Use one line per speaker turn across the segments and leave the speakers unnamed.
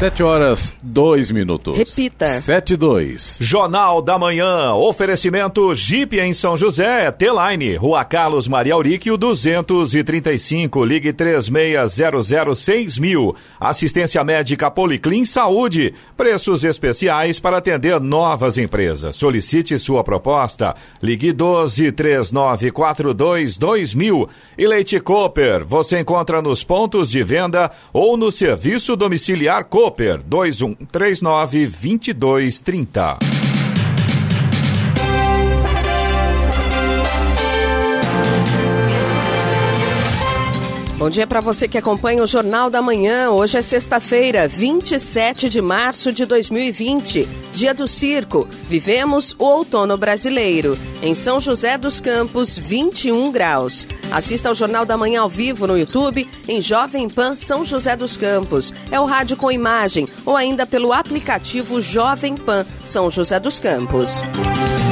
Sete horas, dois minutos.
Repita.
Sete, dois.
Jornal da Manhã. Oferecimento Jeep em São José. T-Line. Rua Carlos Maria Auríquio, 235. Ligue 3600 mil. Assistência médica Policlin Saúde. Preços especiais para atender novas empresas. Solicite sua proposta. Ligue 12 3942 2000. E Leite Cooper. Você encontra nos pontos de venda ou no serviço domiciliar Cooper. Cooper 2139 2230.
Bom dia para você que acompanha o Jornal da Manhã. Hoje é sexta-feira, 27 de março de 2020, dia do circo. Vivemos o outono brasileiro. Em São José dos Campos, 21 graus. Assista ao Jornal da Manhã ao vivo no YouTube, em Jovem Pan São José dos Campos. É o rádio com imagem ou ainda pelo aplicativo Jovem Pan São José dos Campos.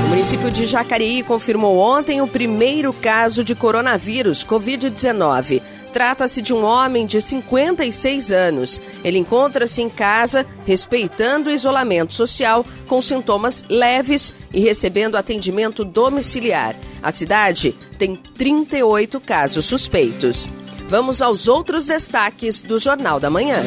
O município de Jacareí confirmou ontem o primeiro caso de coronavírus, Covid-19. Trata-se de um homem de 56 anos. Ele encontra-se em casa, respeitando o isolamento social, com sintomas leves e recebendo atendimento domiciliar. A cidade tem 38 casos suspeitos. Vamos aos outros destaques do Jornal da Manhã.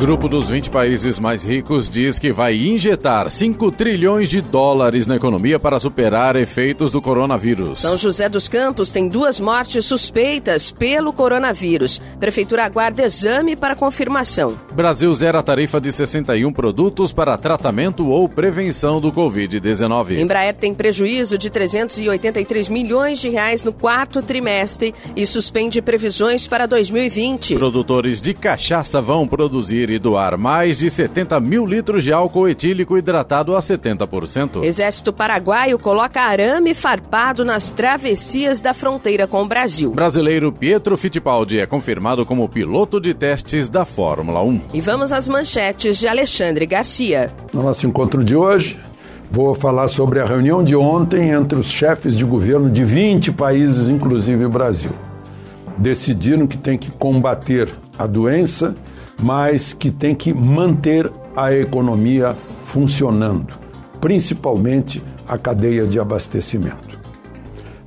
Grupo dos 20 países mais ricos diz que vai injetar 5 trilhões de dólares na economia para superar efeitos do coronavírus.
São José dos Campos tem duas mortes suspeitas pelo coronavírus. Prefeitura aguarda exame para confirmação.
Brasil zera a tarifa de 61 produtos para tratamento ou prevenção do Covid-19.
Embraer tem prejuízo de 383 milhões de reais no quarto trimestre e suspende previsões para 2020.
Produtores de cachaça vão produzir e doar mais de 70 mil litros de álcool etílico hidratado a 70%.
Exército Paraguaio coloca arame farpado nas travessias da fronteira com o Brasil.
Brasileiro Pietro Fittipaldi é confirmado como piloto de testes da Fórmula 1.
E vamos às manchetes de Alexandre Garcia.
No nosso encontro de hoje, vou falar sobre a reunião de ontem entre os chefes de governo de 20 países, inclusive o Brasil. Decidiram que tem que combater a doença mas que tem que manter a economia funcionando, principalmente a cadeia de abastecimento.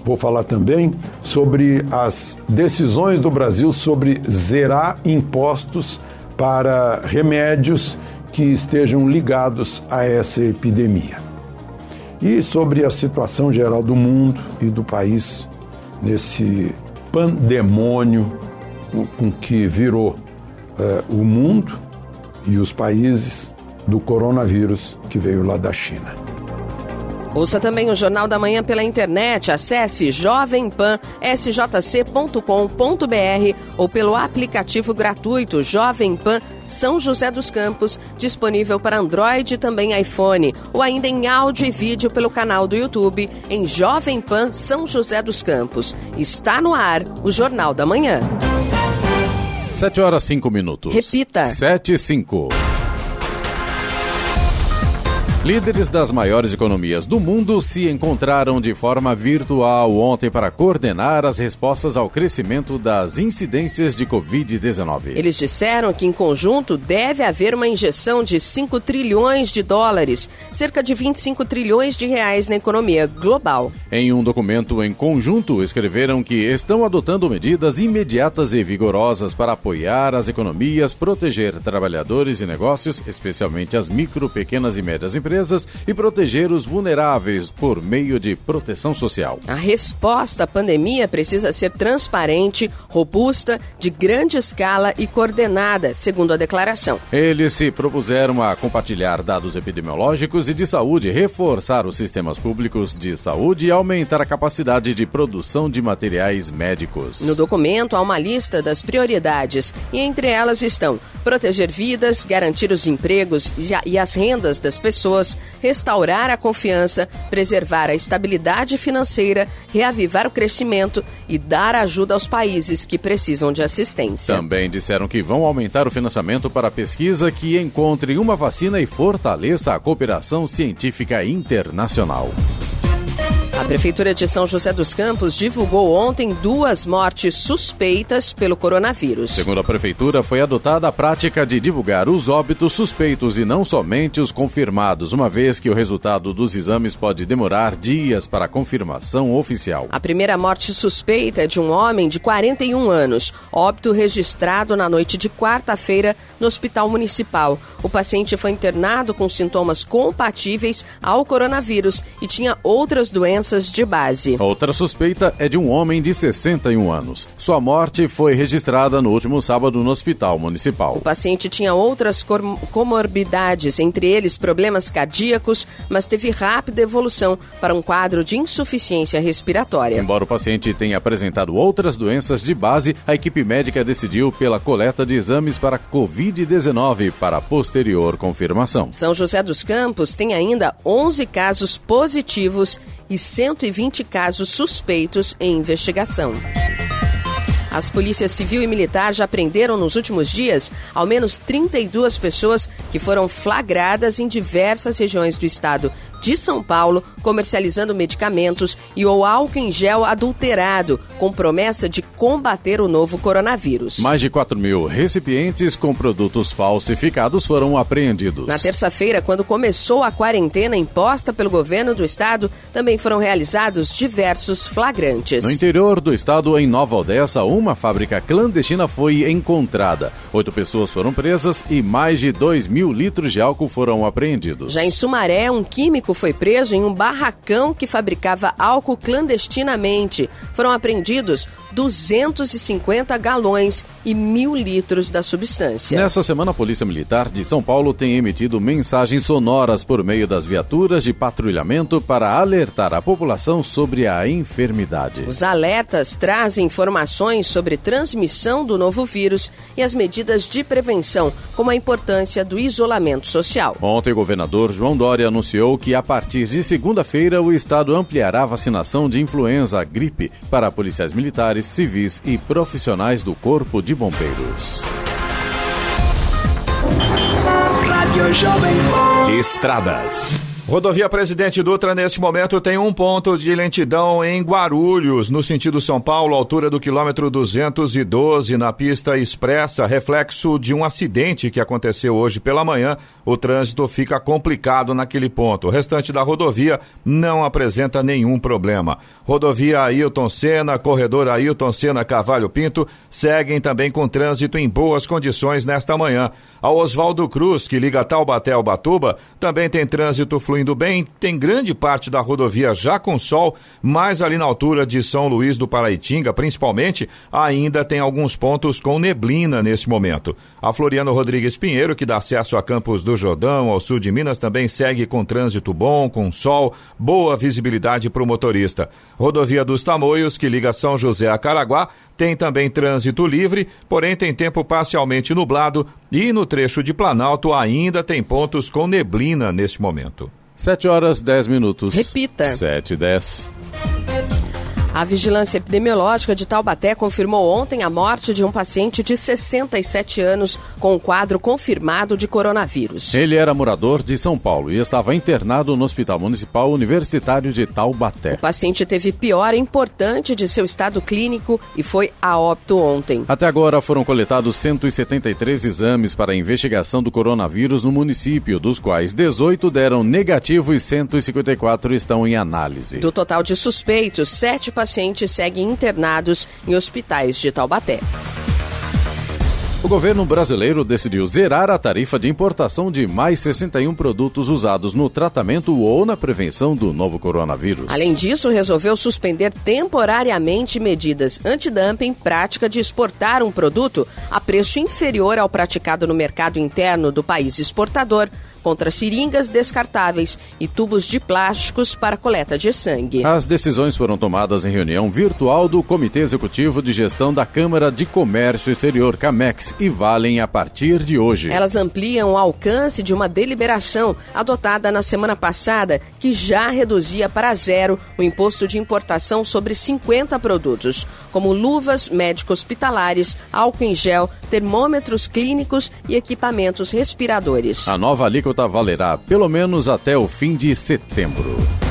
Vou falar também sobre as decisões do Brasil sobre zerar impostos para remédios que estejam ligados a essa epidemia. E sobre a situação geral do mundo e do país nesse pandemônio com que virou uh, o mundo e os países do coronavírus que veio lá da China.
Ouça também o Jornal da Manhã pela internet. Acesse jovempan.sjc.com.br ou pelo aplicativo gratuito Jovem Pan São José dos Campos, disponível para Android e também iPhone, ou ainda em áudio e vídeo pelo canal do YouTube em Jovem Pan São José dos Campos. Está no ar o Jornal da Manhã.
7 horas 5 minutos.
Repita.
7 e 5. Líderes das maiores economias do mundo se encontraram de forma virtual ontem para coordenar as respostas ao crescimento das incidências de Covid-19.
Eles disseram que, em conjunto, deve haver uma injeção de 5 trilhões de dólares, cerca de 25 trilhões de reais na economia global.
Em um documento em conjunto, escreveram que estão adotando medidas imediatas e vigorosas para apoiar as economias, proteger trabalhadores e negócios, especialmente as micro, pequenas e médias empresas empresas e proteger os vulneráveis por meio de proteção social.
A resposta à pandemia precisa ser transparente, robusta, de grande escala e coordenada, segundo a declaração.
Eles se propuseram a compartilhar dados epidemiológicos e de saúde, reforçar os sistemas públicos de saúde e aumentar a capacidade de produção de materiais médicos.
No documento há uma lista das prioridades e entre elas estão proteger vidas, garantir os empregos e as rendas das pessoas pessoas, restaurar a confiança, preservar a estabilidade financeira, reavivar o crescimento e dar ajuda aos países que precisam de assistência.
Também disseram que vão aumentar o financiamento para a pesquisa que encontre uma vacina e fortaleça a cooperação científica internacional.
A Prefeitura de São José dos Campos divulgou ontem duas mortes suspeitas pelo coronavírus.
Segundo a Prefeitura, foi adotada a prática de divulgar os óbitos suspeitos e não somente os confirmados, uma vez que o resultado dos exames pode demorar dias para confirmação oficial.
A primeira morte suspeita é de um homem de 41 anos, óbito registrado na noite de quarta-feira no Hospital Municipal. O paciente foi internado com sintomas compatíveis ao coronavírus e tinha outras doenças de base.
Outra suspeita é de um homem de 61 anos. Sua morte foi registrada no último sábado no hospital municipal.
O paciente tinha outras comorbidades, entre eles problemas cardíacos, mas teve rápida evolução para um quadro de insuficiência respiratória.
Embora o paciente tenha apresentado outras doenças de base, a equipe médica decidiu pela coleta de exames para Covid-19 para posterior confirmação.
São José dos Campos tem ainda 11 casos positivos e 120 casos suspeitos em investigação. As polícias civil e militar já prenderam nos últimos dias ao menos 32 pessoas que foram flagradas em diversas regiões do estado de São Paulo comercializando medicamentos e ou álcool em gel adulterado, com promessa de combater o novo coronavírus.
Mais de 4 mil recipientes com produtos falsificados foram apreendidos.
Na terça-feira, quando começou a quarentena imposta pelo governo do estado, também foram realizados diversos flagrantes.
No interior do estado, em Nova Odessa, uma fábrica clandestina foi encontrada. Oito pessoas foram presas e mais de 2 mil litros de álcool foram apreendidos.
Já em Sumaré, um químico foi preso em um barracão que fabricava álcool clandestinamente. Foram apreendidos 250 galões e mil litros da substância.
Nessa semana, a Polícia Militar de São Paulo tem emitido mensagens sonoras por meio das viaturas de patrulhamento para alertar a população sobre a enfermidade.
Os alertas trazem informações sobre transmissão do novo vírus e as medidas de prevenção, como a importância do isolamento social.
Ontem, o governador João Dória anunciou que a a partir de segunda-feira, o Estado ampliará a vacinação de influenza gripe para policiais militares, civis e profissionais do Corpo de Bombeiros.
Estradas. Rodovia Presidente Dutra, neste momento, tem um ponto de lentidão em Guarulhos, no sentido São Paulo, altura do quilômetro 212, na pista expressa, reflexo de um acidente que aconteceu hoje pela manhã. O trânsito fica complicado naquele ponto. O restante da rodovia não apresenta nenhum problema. Rodovia Ailton Senna, corredor Ailton Senna Cavalho Pinto, seguem também com trânsito em boas condições nesta manhã. A Oswaldo Cruz, que liga Taubaté ao Batuba, também tem trânsito fluido fluindo bem, tem grande parte da rodovia já com sol, mas ali na altura de São Luís do Paraitinga, principalmente, ainda tem alguns pontos com neblina nesse momento. A Floriano Rodrigues Pinheiro, que dá acesso a Campos do Jordão, ao sul de Minas, também segue com trânsito bom, com sol, boa visibilidade para o motorista. Rodovia dos Tamoios, que liga São José a Caraguá, tem também trânsito livre, porém tem tempo parcialmente nublado e no trecho de Planalto ainda tem pontos com neblina neste momento.
7 horas 10 minutos.
Repita.
7 e 10.
A Vigilância Epidemiológica de Taubaté confirmou ontem a morte de um paciente de 67 anos com um quadro confirmado de coronavírus.
Ele era morador de São Paulo e estava internado no Hospital Municipal Universitário de Taubaté.
O paciente teve piora importante de seu estado clínico e foi a óbito ontem.
Até agora foram coletados 173 exames para a investigação do coronavírus no município, dos quais 18 deram negativo e 154 estão em análise.
Do total de suspeitos, sete pacientes pacientes seguem internados em hospitais de Taubaté.
O governo brasileiro decidiu zerar a tarifa de importação de mais 61 produtos usados no tratamento ou na prevenção do novo coronavírus.
Além disso, resolveu suspender temporariamente medidas antidumping prática de exportar um produto a preço inferior ao praticado no mercado interno do país exportador contra seringas descartáveis e tubos de plásticos para coleta de sangue.
As decisões foram tomadas em reunião virtual do Comitê Executivo de Gestão da Câmara de Comércio Exterior, CAMEX, e valem a partir de hoje.
Elas ampliam o alcance de uma deliberação adotada na semana passada que já reduzia para zero o imposto de importação sobre 50 produtos, como luvas médico-hospitalares, álcool em gel, termômetros clínicos e equipamentos respiradores.
A nova alíquota valerá pelo menos até o fim de setembro.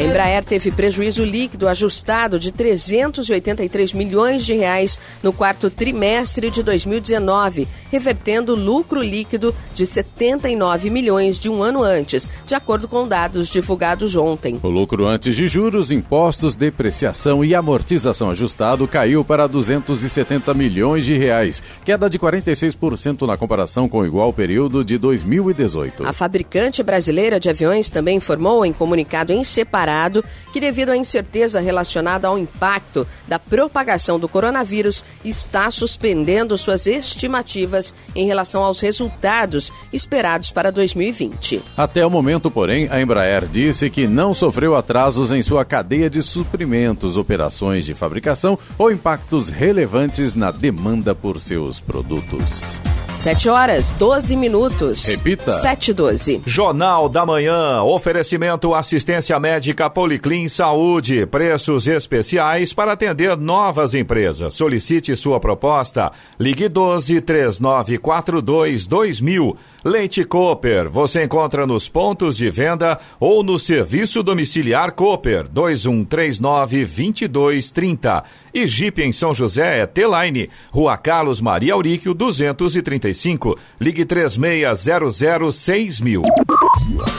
A Embraer teve prejuízo líquido ajustado de 383 milhões de reais no quarto trimestre de 2019, revertendo lucro líquido de 79 milhões de um ano antes, de acordo com dados divulgados ontem.
O lucro antes de juros, impostos, depreciação e amortização ajustado caiu para 270 milhões de reais, queda de 46% na comparação com o igual período de 2018.
A fabricante brasileira de aviões também informou em comunicado em separado separado que, devido à incerteza relacionada ao impacto da propagação do coronavírus, está suspendendo suas estimativas em relação aos resultados esperados para 2020.
Até o momento, porém, a Embraer disse que não sofreu atrasos em sua cadeia de suprimentos, operações de fabricação ou impactos relevantes na demanda por seus produtos.
7 horas, 12 minutos.
Repita.
7 12.
Jornal da Manhã. Oferecimento assistência médica Policlin Saúde. Preços especiais para atender novas empresas. Solicite sua proposta. Ligue 12 3942 2000. Leite Cooper, você encontra nos pontos de venda ou no serviço domiciliar Cooper 2139 2230. E Jeep em São José é T-Line, Rua Carlos Maria Auríquio 235. Ligue 3600 6000.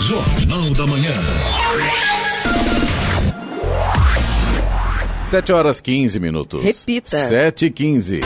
Jornal da Manhã.
7 horas 15 minutos.
Repita.
7 e 15.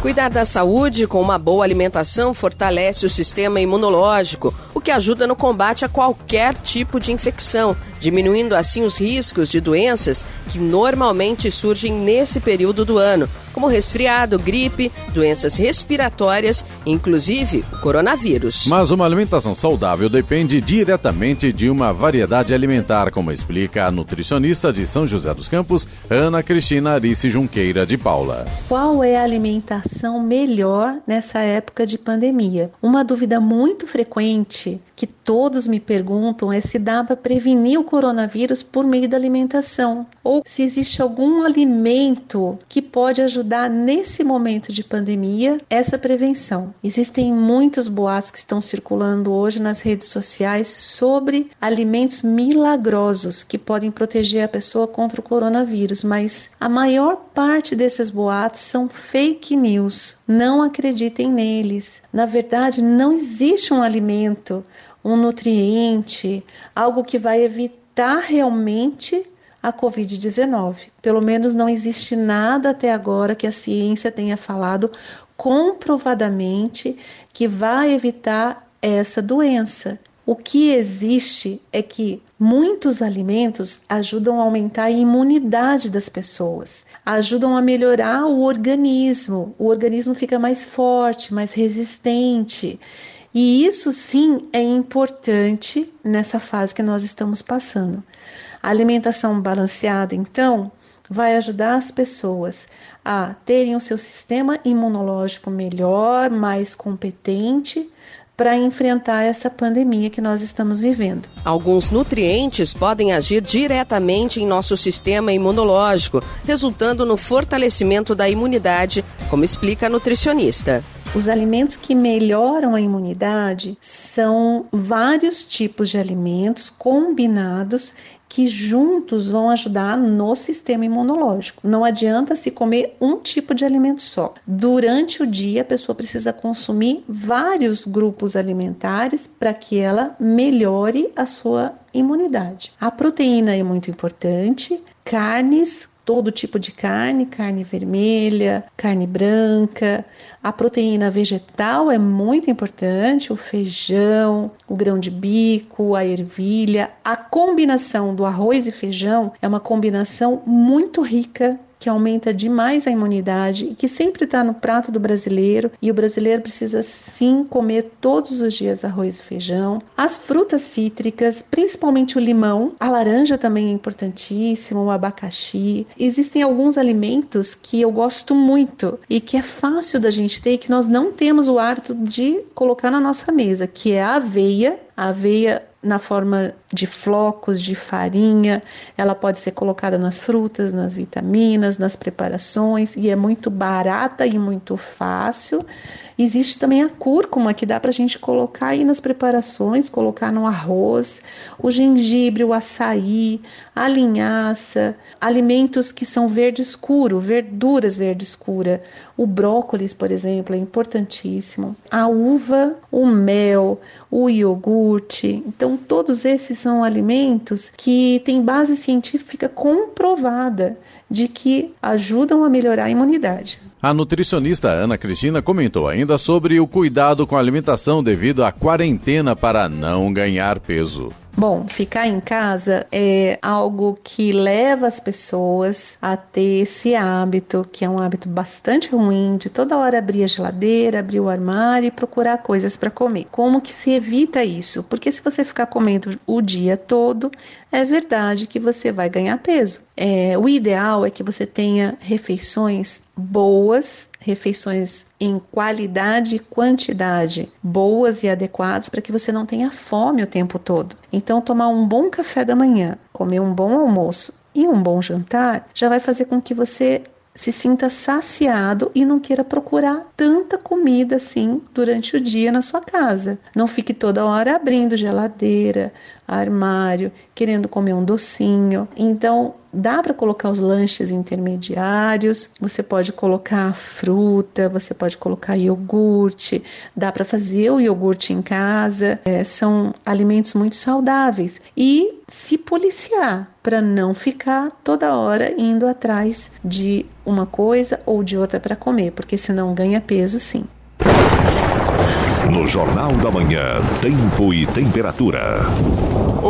Cuidar da saúde com uma boa alimentação fortalece o sistema imunológico, o que ajuda no combate a qualquer tipo de infecção, diminuindo assim os riscos de doenças que normalmente surgem nesse período do ano, como resfriado, gripe, doenças respiratórias, inclusive o coronavírus.
Mas uma alimentação saudável depende diretamente de uma variedade alimentar, como explica a nutricionista de São José dos Campos, Ana Cristina Arice Junqueira de Paula.
Qual é a alimentação melhor nessa época de pandemia? Uma dúvida muito frequente que todos me perguntam é se dá para prevenir o coronavírus por meio da alimentação ou se existe algum alimento que pode ajudar nesse momento de pandemia essa prevenção. Existem muitos boatos que estão circulando hoje nas redes sociais sobre alimentos milagrosos que podem proteger a pessoa contra o coronavírus, mas a maior parte desses boatos são fake news. Não acreditem neles. Na verdade, não existe um alimento um nutriente, algo que vai evitar realmente a Covid-19. Pelo menos não existe nada até agora que a ciência tenha falado comprovadamente que vai evitar essa doença. O que existe é que muitos alimentos ajudam a aumentar a imunidade das pessoas, ajudam a melhorar o organismo. O organismo fica mais forte, mais resistente. E isso sim é importante nessa fase que nós estamos passando. A alimentação balanceada, então, vai ajudar as pessoas a terem o seu sistema imunológico melhor, mais competente, para enfrentar essa pandemia que nós estamos vivendo.
Alguns nutrientes podem agir diretamente em nosso sistema imunológico, resultando no fortalecimento da imunidade, como explica a nutricionista.
Os alimentos que melhoram a imunidade são vários tipos de alimentos combinados que juntos vão ajudar no sistema imunológico. Não adianta se comer um tipo de alimento só. Durante o dia, a pessoa precisa consumir vários grupos alimentares para que ela melhore a sua imunidade. A proteína é muito importante, carnes todo tipo de carne, carne vermelha, carne branca. A proteína vegetal é muito importante, o feijão, o grão de bico, a ervilha. A combinação do arroz e feijão é uma combinação muito rica que aumenta demais a imunidade e que sempre está no prato do brasileiro. E o brasileiro precisa sim comer todos os dias arroz e feijão. As frutas cítricas, principalmente o limão, a laranja também é importantíssimo, o abacaxi. Existem alguns alimentos que eu gosto muito e que é fácil da gente ter que nós não temos o hábito de colocar na nossa mesa, que é a aveia. A aveia na forma de flocos de farinha, ela pode ser colocada nas frutas, nas vitaminas, nas preparações. E é muito barata e muito fácil Existe também a cúrcuma, que dá para a gente colocar aí nas preparações, colocar no arroz, o gengibre, o açaí, a linhaça, alimentos que são verde escuro, verduras verde escura. O brócolis, por exemplo, é importantíssimo. A uva, o mel, o iogurte. Então, todos esses são alimentos que têm base científica comprovada de que ajudam a melhorar a imunidade.
A nutricionista Ana Cristina comentou ainda sobre o cuidado com a alimentação devido à quarentena para não ganhar peso.
Bom, ficar em casa é algo que leva as pessoas a ter esse hábito, que é um hábito bastante ruim, de toda hora abrir a geladeira, abrir o armário e procurar coisas para comer. Como que se evita isso? Porque se você ficar comendo o dia todo, é verdade que você vai ganhar peso. É, o ideal é que você tenha refeições boas, refeições em qualidade e quantidade boas e adequadas para que você não tenha fome o tempo todo. Então, tomar um bom café da manhã, comer um bom almoço e um bom jantar já vai fazer com que você se sinta saciado e não queira procurar tanta comida assim durante o dia na sua casa. Não fique toda hora abrindo geladeira, armário, querendo comer um docinho. Então, dá para colocar os lanches intermediários, você pode colocar fruta, você pode colocar iogurte, dá para fazer o iogurte em casa, é, são alimentos muito saudáveis. E se policiar para não ficar toda hora indo atrás de uma coisa ou de outra para comer, porque senão ganha peso sim.
No Jornal da Manhã, Tempo e Temperatura.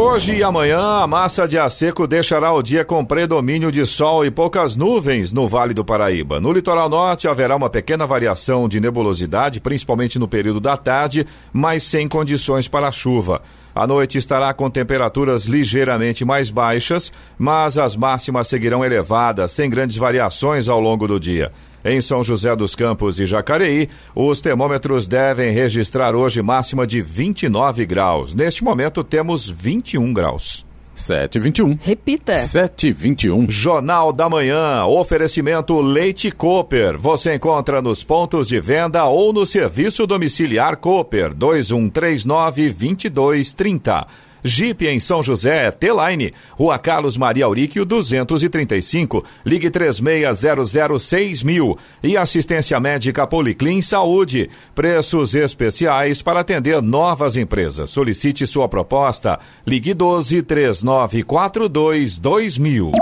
Hoje e amanhã, a massa de ar seco deixará o dia com predomínio de sol e poucas nuvens no Vale do Paraíba. No litoral norte, haverá uma pequena variação de nebulosidade, principalmente no período da tarde, mas sem condições para chuva. A noite estará com temperaturas ligeiramente mais baixas, mas as máximas seguirão elevadas, sem grandes variações ao longo do dia. Em São José dos Campos e Jacareí, os termômetros devem registrar hoje máxima de 29 graus. Neste momento temos 21 graus.
721.
Repita.
721.
Jornal da Manhã. Oferecimento Leite Cooper. Você encontra nos pontos de venda ou no serviço domiciliar Cooper 2139 2230. Jeep em São José, T-Line, Rua Carlos Maria Auríquio 235, ligue 3600 mil e assistência médica Policlin Saúde, preços especiais para atender novas empresas. Solicite sua proposta, ligue 12 3942 2000.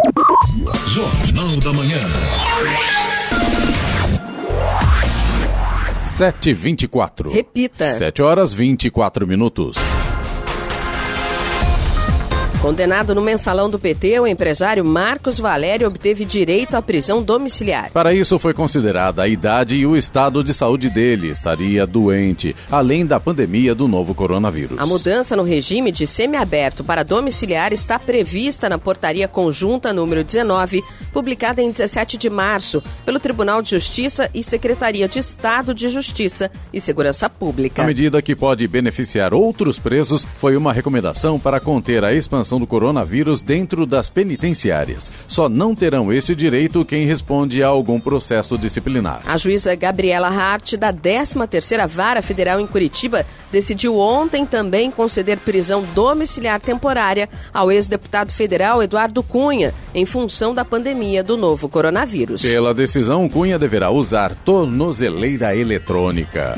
Jornal da Manhã.
724.
Repita.
7 horas 24 minutos.
Condenado no mensalão do PT, o empresário Marcos Valério obteve direito à prisão domiciliar.
Para isso foi considerada a idade e o estado de saúde dele. Estaria doente, além da pandemia do novo coronavírus.
A mudança no regime de semiaberto para domiciliar está prevista na portaria conjunta número 19, publicada em 17 de março pelo Tribunal de Justiça e Secretaria de Estado de Justiça e Segurança Pública.
A medida que pode beneficiar outros presos foi uma recomendação para conter a expansão do coronavírus dentro das penitenciárias. Só não terão esse direito quem responde a algum processo disciplinar.
A juíza Gabriela Hart, da 13ª Vara Federal em Curitiba, decidiu ontem também conceder prisão domiciliar temporária ao ex-deputado federal Eduardo Cunha, em função da pandemia do novo coronavírus.
Pela decisão, Cunha deverá usar tornozeleira eletrônica.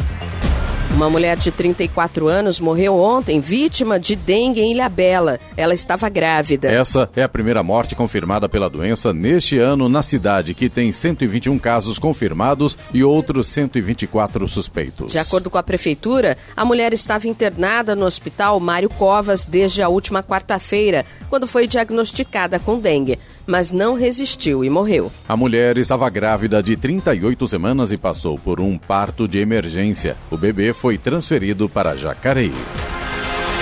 Uma mulher de 34 anos morreu ontem vítima de dengue em Ilhabela. Ela estava grávida.
Essa é a primeira morte confirmada pela doença neste ano na cidade, que tem 121 casos confirmados e outros 124 suspeitos.
De acordo com a prefeitura, a mulher estava internada no hospital Mário Covas desde a última quarta-feira, quando foi diagnosticada com dengue, mas não resistiu e morreu.
A mulher estava grávida de 38 semanas e passou por um parto de emergência. O bebê foi transferido para Jacareí.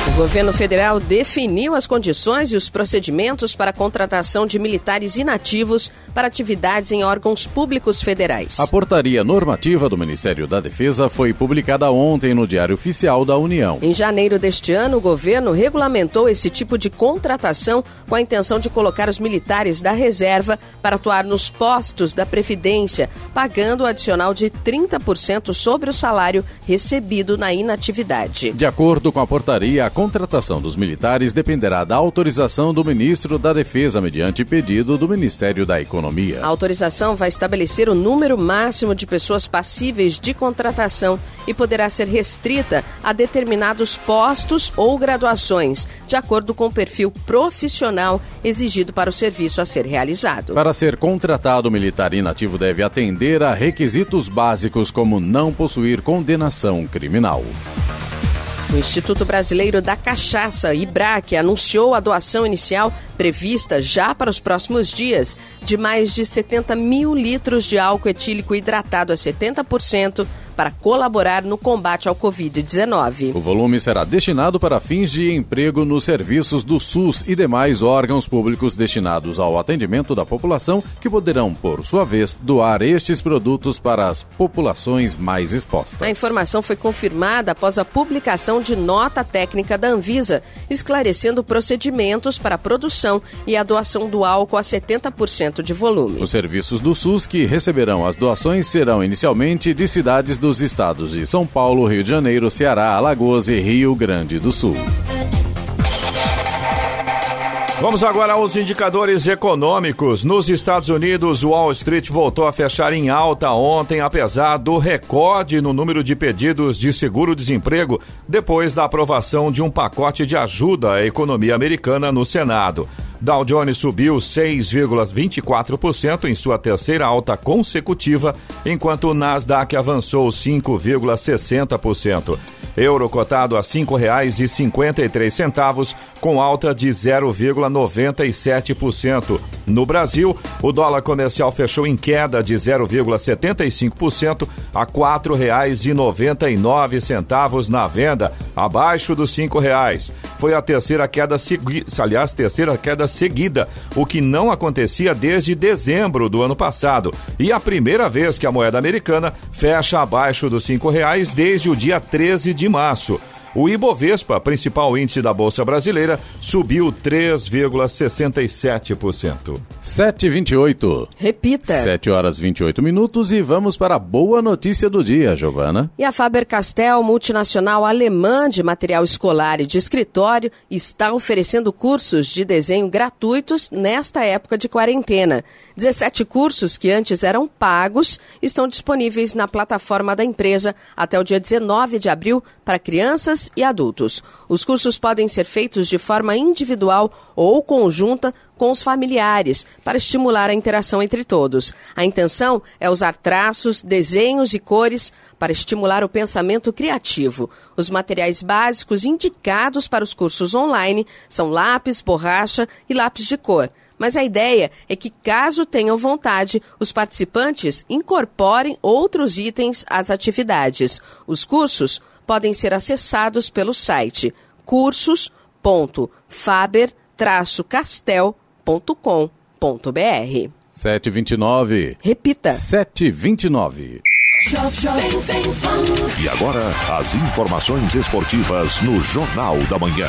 O governo federal definiu as condições e os procedimentos para a contratação de militares inativos para atividades em órgãos públicos federais.
A portaria normativa do Ministério da Defesa foi publicada ontem no Diário Oficial da União.
Em janeiro deste ano, o governo regulamentou esse tipo de contratação com a intenção de colocar os militares da reserva para atuar nos postos da Previdência, pagando o adicional de 30% sobre o salário recebido na inatividade.
De acordo com a portaria, a contratação dos militares dependerá da autorização do ministro da Defesa, mediante pedido do Ministério da Economia.
A autorização vai estabelecer o número máximo de pessoas passíveis de contratação e poderá ser restrita a determinados postos ou graduações, de acordo com o perfil profissional exigido para o serviço a ser realizado.
Para ser contratado, o militar inativo deve atender a requisitos básicos como não possuir condenação criminal.
O Instituto Brasileiro da Cachaça, IBRAC, anunciou a doação inicial prevista já para os próximos dias de mais de 70 mil litros de álcool etílico hidratado a 70% para colaborar no combate ao Covid-19.
O volume será destinado para fins de emprego nos serviços do SUS e demais órgãos públicos destinados ao atendimento da população, que poderão, por sua vez, doar estes produtos para as populações mais expostas.
A informação foi confirmada após a publicação de nota técnica da Anvisa, esclarecendo procedimentos para a produção e a doação do álcool a 70% de volume.
Os serviços do SUS que receberão as doações serão inicialmente de cidades dos estados de São Paulo, Rio de Janeiro, Ceará, Alagoas e Rio Grande do Sul.
Vamos agora aos indicadores econômicos. Nos Estados Unidos, o Wall Street voltou a fechar em alta ontem, apesar do recorde no número de pedidos de seguro-desemprego depois da aprovação de um pacote de ajuda à economia americana no Senado. Dow Jones subiu 6,24% em sua terceira alta consecutiva, enquanto o Nasdaq avançou 5,60%. Euro cotado a R$ 5,53, com alta de 0,97%. No Brasil, o dólar comercial fechou em queda de 0,75% a R$ 4,99 na venda, abaixo dos R$ 5,00. Foi a terceira queda aliás, terceira queda seguida, o que não acontecia desde dezembro do ano passado, e a primeira vez que a moeda americana fecha abaixo dos R$ 5,00 desde o dia 13 de março. O Ibovespa, principal índice da Bolsa Brasileira, subiu 3,67%.
7h28.
Repita.
7 horas 28 minutos e vamos para a boa notícia do dia, Giovana.
E a Faber-Castell, multinacional alemã de material escolar e de escritório, está oferecendo cursos de desenho gratuitos nesta época de quarentena. 17 cursos que antes eram pagos estão disponíveis na plataforma da empresa até o dia 19 de abril para crianças e adultos. Os cursos podem ser feitos de forma individual ou conjunta com os familiares, para estimular a interação entre todos. A intenção é usar traços, desenhos e cores para estimular o pensamento criativo. Os materiais básicos indicados para os cursos online são lápis, borracha e lápis de cor. Mas a ideia é que, caso tenham vontade, os participantes incorporem outros itens às atividades. Os cursos podem ser acessados pelo site cursos.faber-castel.com.br.
729.
Repita.
729.
E agora, as informações esportivas no Jornal da Manhã.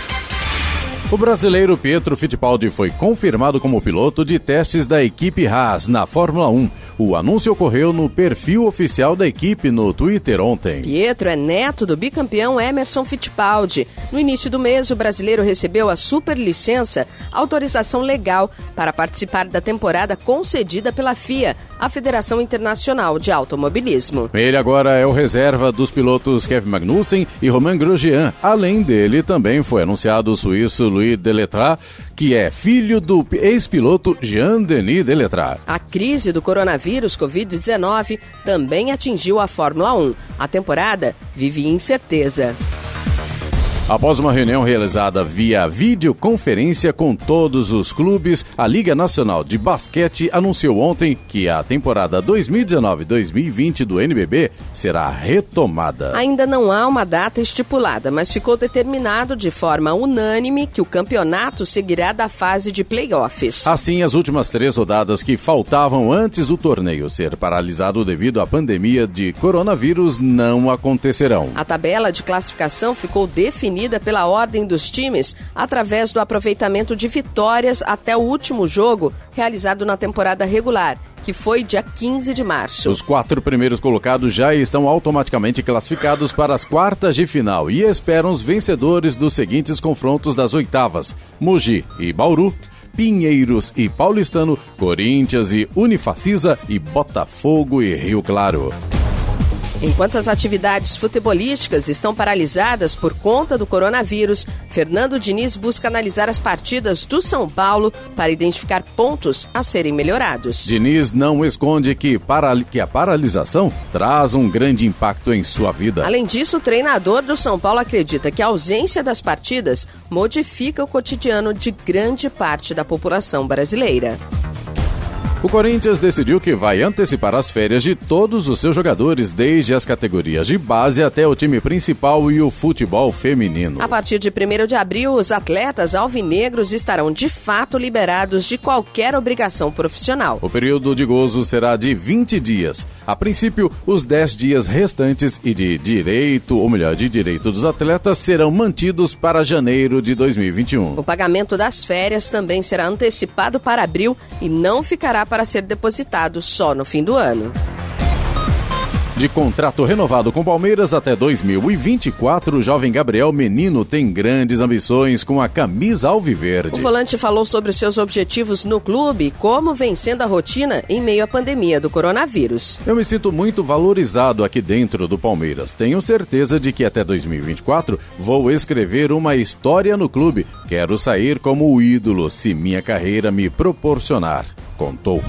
O brasileiro Pietro Fittipaldi foi confirmado como piloto de testes da equipe Haas na Fórmula 1. O anúncio ocorreu no perfil oficial da equipe no Twitter ontem.
Pietro é neto do bicampeão Emerson Fittipaldi. No início do mês, o brasileiro recebeu a superlicença, autorização legal para participar da temporada concedida pela FIA, a Federação Internacional de Automobilismo.
Ele agora é o reserva dos pilotos Kevin Magnussen e Romain Grosjean. Além dele, também foi anunciado o suíço Louis Deletrat, que é filho do ex-piloto Jean-Denis Deletrat.
A crise do coronavírus Covid-19 também atingiu a Fórmula 1. A temporada vive incerteza.
Após uma reunião realizada via videoconferência com todos os clubes, a Liga Nacional de Basquete anunciou ontem que a temporada 2019-2020 do NBB será retomada.
Ainda não há uma data estipulada, mas ficou determinado de forma unânime que o campeonato seguirá da fase de playoffs.
Assim, as últimas três rodadas que faltavam antes do torneio ser paralisado devido à pandemia de coronavírus não acontecerão.
A tabela de classificação ficou definida definida pela ordem dos times através do aproveitamento de vitórias até o último jogo realizado na temporada regular que foi dia 15 de março.
Os quatro primeiros colocados já estão automaticamente classificados para as quartas de final e esperam os vencedores dos seguintes confrontos das oitavas: Mogi e Bauru. Pinheiros e Paulistano, Corinthians e Unifacisa e Botafogo e Rio Claro.
Enquanto as atividades futebolísticas estão paralisadas por conta do coronavírus, Fernando Diniz busca analisar as partidas do São Paulo para identificar pontos a serem melhorados.
Diniz não esconde que, para, que a paralisação traz um grande impacto em sua vida.
Além disso, o treinador do São Paulo acredita que a ausência das partidas modifica o cotidiano de grande parte da população brasileira.
O Corinthians decidiu que vai antecipar as férias de todos os seus jogadores, desde as categorias de base até o time principal e o futebol feminino.
A partir de 1 de abril, os atletas alvinegros estarão de fato liberados de qualquer obrigação profissional.
O período de gozo será de 20 dias. A princípio, os 10 dias restantes e de direito, ou melhor, de direito dos atletas, serão mantidos para janeiro de 2021.
O pagamento das férias também será antecipado para abril e não ficará para ser depositado só no fim do ano.
De contrato renovado com Palmeiras até 2024, o jovem Gabriel Menino tem grandes ambições com a camisa alviverde.
O volante falou sobre seus objetivos no clube e como vencendo a rotina em meio à pandemia do coronavírus.
Eu me sinto muito valorizado aqui dentro do Palmeiras. Tenho certeza de que até 2024 vou escrever uma história no clube. Quero sair como o ídolo se minha carreira me proporcionar contou.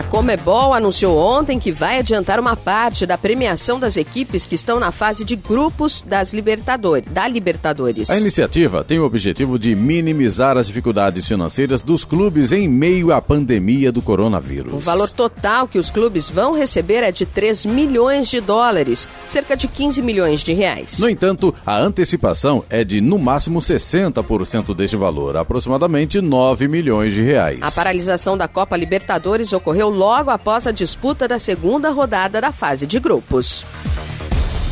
A Comebol anunciou ontem que vai adiantar uma parte da premiação das equipes que estão na fase de grupos das Libertadores, da Libertadores.
A iniciativa tem o objetivo de minimizar as dificuldades financeiras dos clubes em meio à pandemia do coronavírus.
O valor total que os clubes vão receber é de 3 milhões de dólares, cerca de 15 milhões de reais.
No entanto, a antecipação é de no máximo 60% deste valor, aproximadamente 9 milhões de reais.
A paralisação da Copa Libertadores ocorreu ocorreu logo após a disputa da segunda rodada da fase de grupos.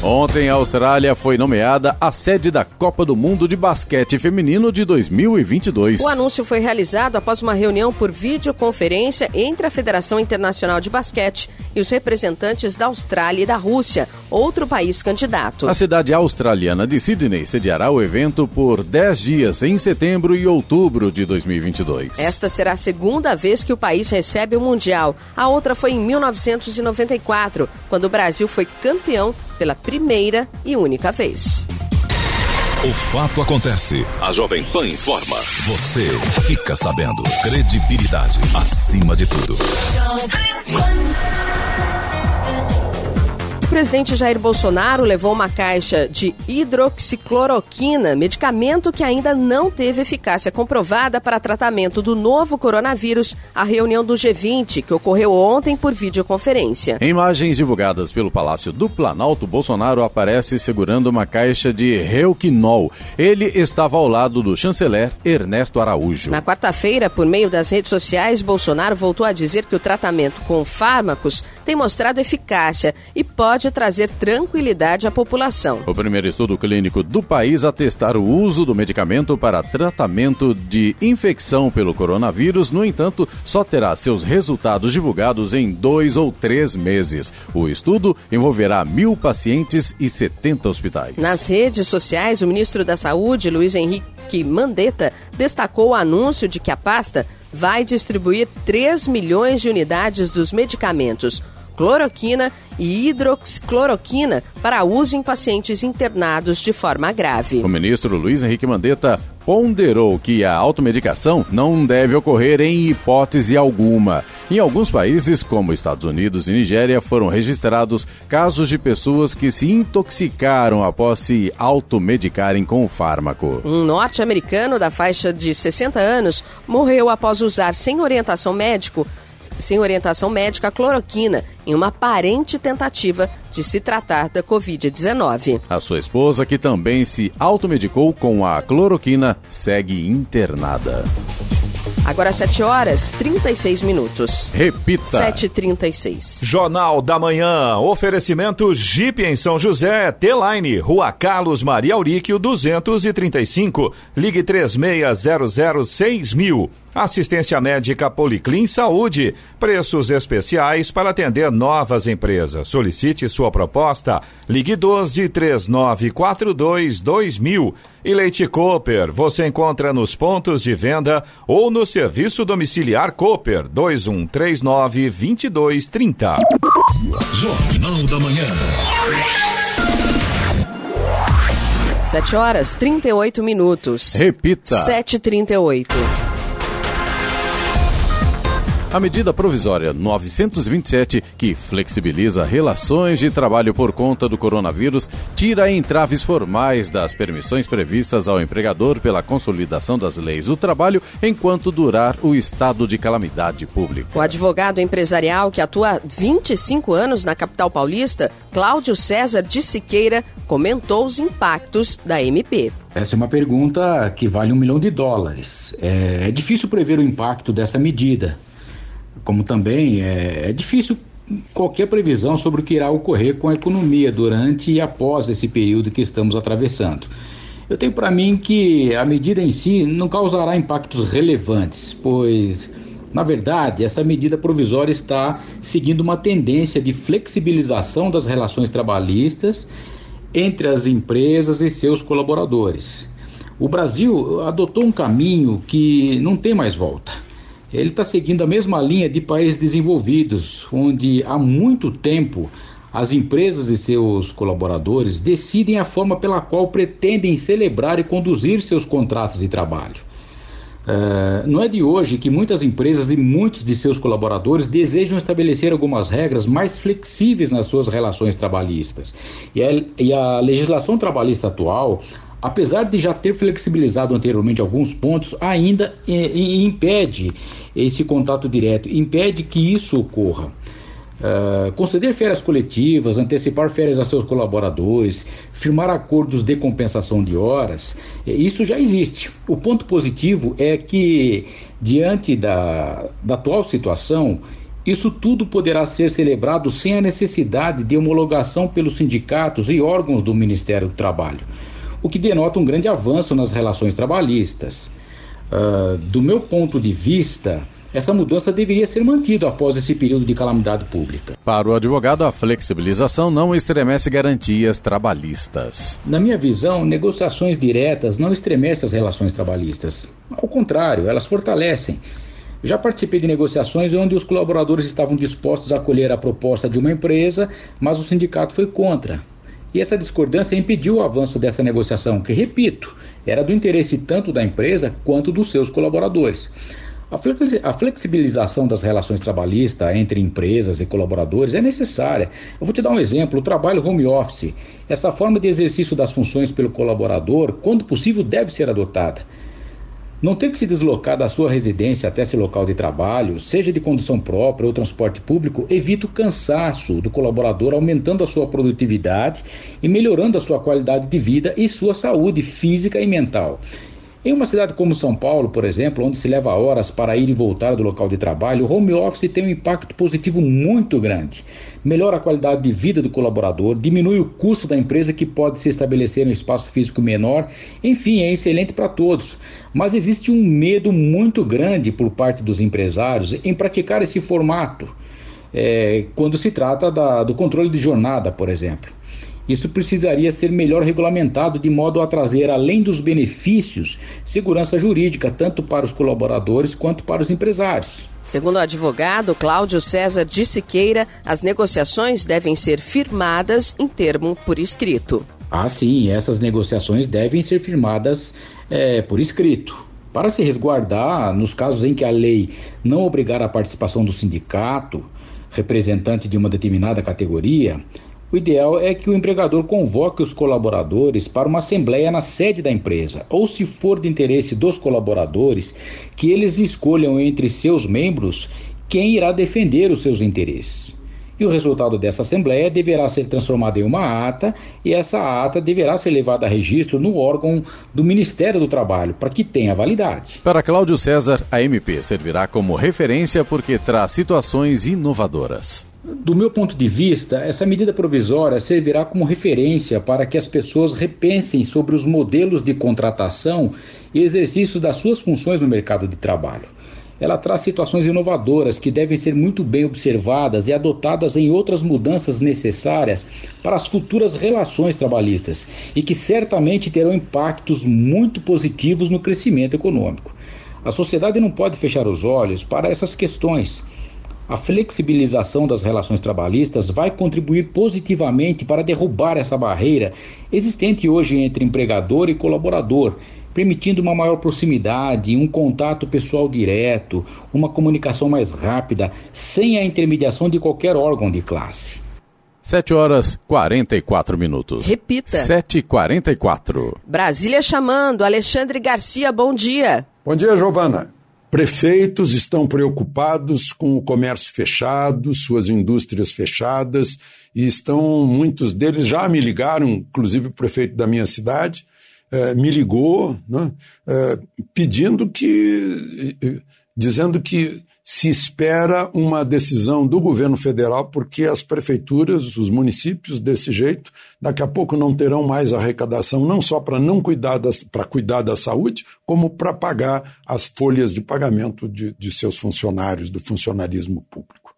Ontem, a Austrália foi nomeada a sede da Copa do Mundo de Basquete Feminino de 2022.
O anúncio foi realizado após uma reunião por videoconferência entre a Federação Internacional de Basquete e os representantes da Austrália e da Rússia, outro país candidato.
A cidade australiana de Sydney sediará o evento por 10 dias em setembro e outubro de 2022.
Esta será a segunda vez que o país recebe o Mundial. A outra foi em 1994, quando o Brasil foi campeão pela primeira e única vez.
O fato acontece. A Jovem Pan informa. Você fica sabendo. Credibilidade acima de tudo.
Presidente Jair Bolsonaro levou uma caixa de hidroxicloroquina, medicamento que ainda não teve eficácia comprovada para tratamento do novo coronavírus, à reunião do G20, que ocorreu ontem por videoconferência.
Em imagens divulgadas pelo Palácio do Planalto, Bolsonaro aparece segurando uma caixa de Reuquinol. Ele estava ao lado do chanceler Ernesto Araújo.
Na quarta-feira, por meio das redes sociais, Bolsonaro voltou a dizer que o tratamento com fármacos tem mostrado eficácia e pode pode trazer tranquilidade à população.
O primeiro estudo clínico do país a testar o uso do medicamento para tratamento de infecção pelo coronavírus, no entanto, só terá seus resultados divulgados em dois ou três meses. O estudo envolverá mil pacientes e 70 hospitais.
Nas redes sociais, o ministro da Saúde, Luiz Henrique Mandetta, destacou o anúncio de que a pasta vai distribuir 3 milhões de unidades dos medicamentos cloroquina e hidroxicloroquina para uso em pacientes internados de forma grave.
O ministro Luiz Henrique Mandetta ponderou que a automedicação não deve ocorrer em hipótese alguma. Em alguns países, como Estados Unidos e Nigéria, foram registrados casos de pessoas que se intoxicaram após se automedicarem com o fármaco.
Um norte-americano da faixa de 60 anos morreu após usar sem orientação médico sem orientação médica cloroquina em uma aparente tentativa de se tratar da Covid-19.
A sua esposa, que também se automedicou com a cloroquina, segue internada.
Agora 7 horas 36 minutos.
Repita.
7h36.
Jornal da Manhã. Oferecimento Jeep em São José. T-Line. Rua Carlos Maria Auríquio 235. Ligue 3600 mil. Assistência médica Policlin Saúde. Preços especiais para atender novas empresas. Solicite sua proposta. Ligue 12 3942 2000. E Leite Cooper. Você encontra nos pontos de venda ou no serviço domiciliar Cooper 2139 2230.
Jornal da Manhã.
7 horas 38 minutos.
Repita.
7h38.
A medida provisória 927, que flexibiliza relações de trabalho por conta do coronavírus, tira entraves formais das permissões previstas ao empregador pela consolidação das leis do trabalho enquanto durar o estado de calamidade pública.
O advogado empresarial que atua há 25 anos na capital paulista, Cláudio César de Siqueira, comentou os impactos da MP.
Essa é uma pergunta que vale um milhão de dólares. É, é difícil prever o impacto dessa medida como também é, é difícil qualquer previsão sobre o que irá ocorrer com a economia durante e após esse período que estamos atravessando. Eu tenho para mim que a medida em si não causará impactos relevantes, pois, na verdade, essa medida provisória está seguindo uma tendência de flexibilização das relações trabalhistas entre as empresas e seus colaboradores. O Brasil adotou um caminho que não tem mais volta ele está seguindo a mesma linha de países desenvolvidos, onde há muito tempo as empresas e seus colaboradores decidem a forma pela qual pretendem celebrar e conduzir seus contratos de trabalho. Uh, não é de hoje que muitas empresas e muitos de seus colaboradores desejam estabelecer algumas regras mais flexíveis nas suas relações trabalhistas. E a, e a legislação trabalhista atual apesar de já ter flexibilizado anteriormente alguns pontos, ainda impede esse contato direto, impede que isso ocorra. Uh, conceder férias coletivas, antecipar férias a seus colaboradores, firmar acordos de compensação de horas, eh, isso já existe. O ponto positivo é que, diante da, da atual situação, isso tudo poderá ser celebrado sem a necessidade de homologação pelos sindicatos e órgãos do Ministério do Trabalho o que denota um grande avanço nas relações trabalhistas. Uh, do meu ponto de vista, essa mudança deveria ser mantida após esse período de calamidade pública.
Para o advogado, a flexibilização não estremece garantias trabalhistas.
Na minha visão, negociações diretas não estremecem as relações trabalhistas. Ao contrário, elas fortalecem. Já participei de negociações onde os colaboradores estavam dispostos a acolher a proposta de uma empresa, mas o sindicato foi contra. E essa discordância impediu o avanço dessa negociação, que, repito, era do interesse tanto da empresa quanto dos seus colaboradores. A flexibilização das relações trabalhistas entre empresas e colaboradores é necessária. Eu vou te dar um exemplo: o trabalho home office. Essa forma de exercício das funções pelo colaborador, quando possível, deve ser adotada. Não ter que se deslocar da sua residência até esse local de trabalho, seja de condução própria ou transporte público, evita o cansaço do colaborador, aumentando a sua produtividade e melhorando a sua qualidade de vida e sua saúde física e mental. Em uma cidade como São Paulo, por exemplo, onde se leva horas para ir e voltar do local de trabalho, o home office tem um impacto positivo muito grande. Melhora a qualidade de vida do colaborador, diminui o custo da empresa que pode se estabelecer em um espaço físico menor, enfim, é excelente para todos. Mas existe um medo muito grande por parte dos empresários em praticar esse formato, é, quando se trata da, do controle de jornada, por exemplo. Isso precisaria ser melhor regulamentado de modo a trazer, além dos benefícios, segurança jurídica tanto para os colaboradores quanto para os empresários.
Segundo o advogado Cláudio César de Siqueira, as negociações devem ser firmadas em termo por escrito.
Ah, sim, essas negociações devem ser firmadas é, por escrito. Para se resguardar, nos casos em que a lei não obrigar a participação do sindicato, representante de uma determinada categoria, o ideal é que o empregador convoque os colaboradores para uma assembleia na sede da empresa, ou, se for de interesse dos colaboradores, que eles escolham entre seus membros quem irá defender os seus interesses. E o resultado dessa assembleia deverá ser transformado em uma ata, e essa ata deverá ser levada a registro no órgão do Ministério do Trabalho, para que tenha validade.
Para Cláudio César, a MP servirá como referência porque traz situações inovadoras.
Do meu ponto de vista, essa medida provisória servirá como referência para que as pessoas repensem sobre os modelos de contratação e exercícios das suas funções no mercado de trabalho. Ela traz situações inovadoras que devem ser muito bem observadas e adotadas em outras mudanças necessárias para as futuras relações trabalhistas e que certamente terão impactos muito positivos no crescimento econômico. A sociedade não pode fechar os olhos para essas questões. A flexibilização das relações trabalhistas vai contribuir positivamente para derrubar essa barreira existente hoje entre empregador e colaborador permitindo uma maior proximidade, um contato pessoal direto, uma comunicação mais rápida, sem a intermediação de qualquer órgão de classe.
7 horas 44 minutos.
Repita.
7h44.
Brasília chamando. Alexandre Garcia, bom dia.
Bom dia, Giovana. Prefeitos estão preocupados com o comércio fechado, suas indústrias fechadas, e estão, muitos deles já me ligaram, inclusive o prefeito da minha cidade, é, me ligou né, é, pedindo que, dizendo que se espera uma decisão do governo federal, porque as prefeituras, os municípios, desse jeito, daqui a pouco não terão mais arrecadação, não só para não cuidar para cuidar da saúde, como para pagar as folhas de pagamento de, de seus funcionários, do funcionalismo público.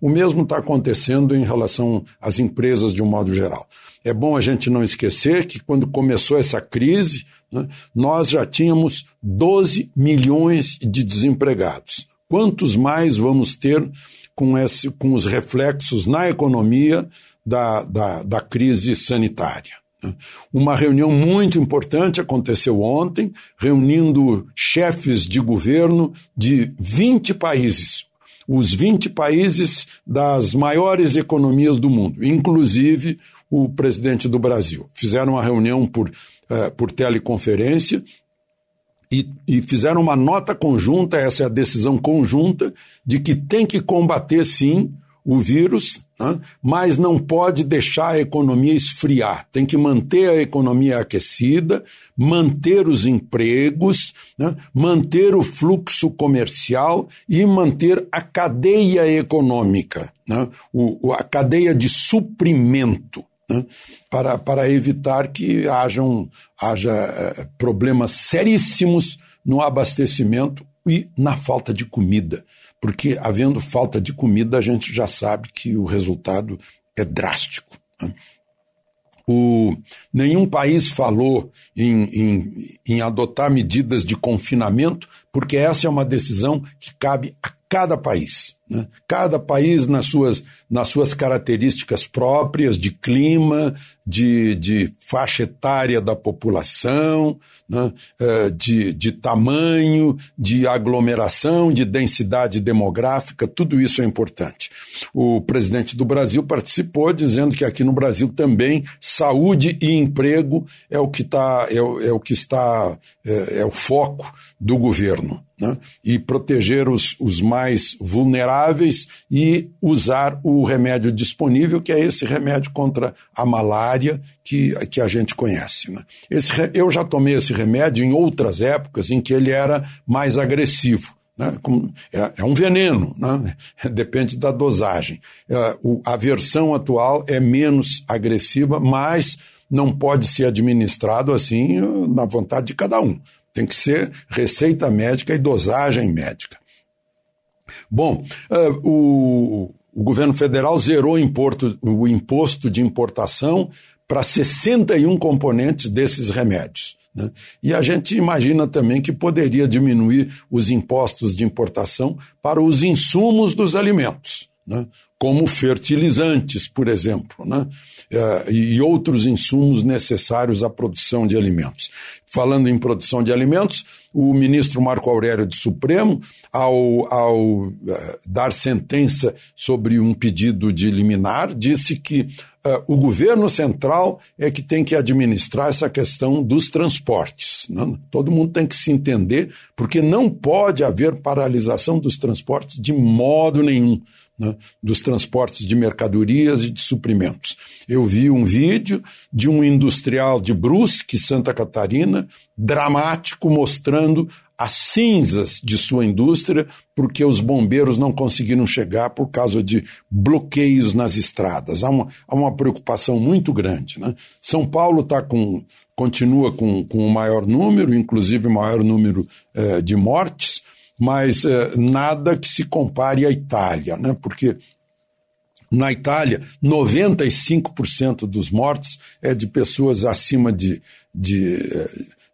O mesmo está acontecendo em relação às empresas de um modo geral. É bom a gente não esquecer que quando começou essa crise, né, nós já tínhamos 12 milhões de desempregados. Quantos mais vamos ter com, esse, com os reflexos na economia da, da, da crise sanitária? Uma reunião muito importante aconteceu ontem, reunindo chefes de governo de 20 países, os 20 países das maiores economias do mundo, inclusive o presidente do Brasil. Fizeram uma reunião por, uh, por teleconferência e, e, fizeram uma nota conjunta, essa é a decisão conjunta, de que tem que combater sim o vírus, né? mas não pode deixar a economia esfriar. Tem que manter a economia aquecida, manter os empregos, né? manter o fluxo comercial e manter a cadeia econômica, né? o, a cadeia de suprimento. Né? Para, para evitar que hajam, haja eh, problemas seríssimos no abastecimento e na falta de comida porque havendo falta de comida, a gente já sabe que o resultado é drástico. Né? O, nenhum país falou em, em, em adotar medidas de confinamento, porque essa é uma decisão que cabe a cada país. Né? Cada país, nas suas, nas suas características próprias de clima, de, de faixa etária da população, né? É, de, de tamanho, de aglomeração, de densidade demográfica, tudo isso é importante. O presidente do Brasil participou dizendo que aqui no Brasil também saúde e emprego é o que, tá, é, é o que está, é, é o foco do governo né? e proteger os, os mais vulneráveis e usar o remédio disponível, que é esse remédio contra a malária que, que a gente conhece. Né? Esse, eu já tomei esse remédio em outras épocas em que ele era mais agressivo. Né? É, é, um veneno, né? depende da dosagem. É, a versão atual é menos agressiva, mas não pode ser administrado assim na vontade de cada um. Tem que ser receita médica e dosagem médica. Bom, uh, o, o, governo federal zerou o, importo, o imposto de importação para 61 componentes desses remédios. Né? E a gente imagina também que poderia diminuir os impostos de importação para os insumos dos alimentos. Né? como fertilizantes, por exemplo, né? Uh, e outros insumos necessários à produção de alimentos. Falando em produção de alimentos, o ministro Marco Aurélio do Supremo, ao, ao uh, dar sentença sobre um pedido de liminar, disse que o governo central é que tem que administrar essa questão dos transportes. Né? Todo mundo tem que se entender, porque não pode haver paralisação dos transportes de modo nenhum né, dos transportes de mercadorias e de suprimentos. Eu vi um vídeo de um industrial de Brusque, Santa Catarina, dramático, mostrando as cinzas de sua indústria, porque os bombeiros não conseguiram chegar por causa de bloqueios nas estradas. Há uma, há uma preocupação muito grande. Né? São Paulo tá com, continua com, com o maior número, inclusive o maior número eh, de mortes, mas eh, nada que se compare à Itália, né? porque na Itália, 95% dos mortos é de pessoas acima de, de, eh,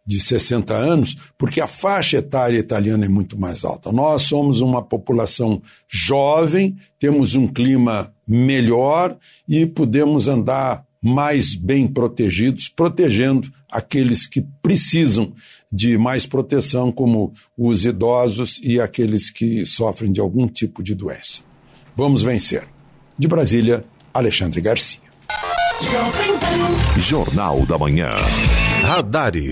de 60 anos, porque a faixa etária italiana é muito mais alta. Nós somos uma população jovem, temos um clima melhor e podemos andar mais bem protegidos, protegendo aqueles que precisam de mais proteção, como os idosos e aqueles que sofrem de algum tipo de doença. Vamos vencer. De Brasília, Alexandre Garcia.
Jornal da Manhã. Radares.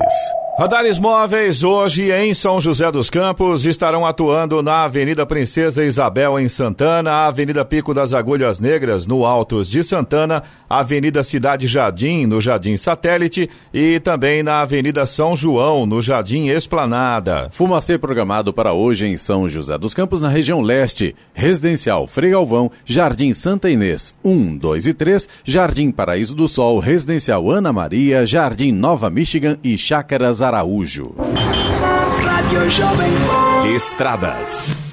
Radares móveis hoje em São José dos Campos estarão atuando na Avenida Princesa Isabel em Santana, Avenida Pico das Agulhas Negras no Altos de Santana, Avenida Cidade Jardim no Jardim Satélite e também na Avenida São João no Jardim Esplanada.
Fumacê programado para hoje em São José dos Campos na região leste, Residencial Frei Galvão, Jardim Santa Inês 1, 2 e 3, Jardim Paraíso do Sol, Residencial Ana Maria, Jardim Nova Michigan e Chácaras Araújo.
Estradas.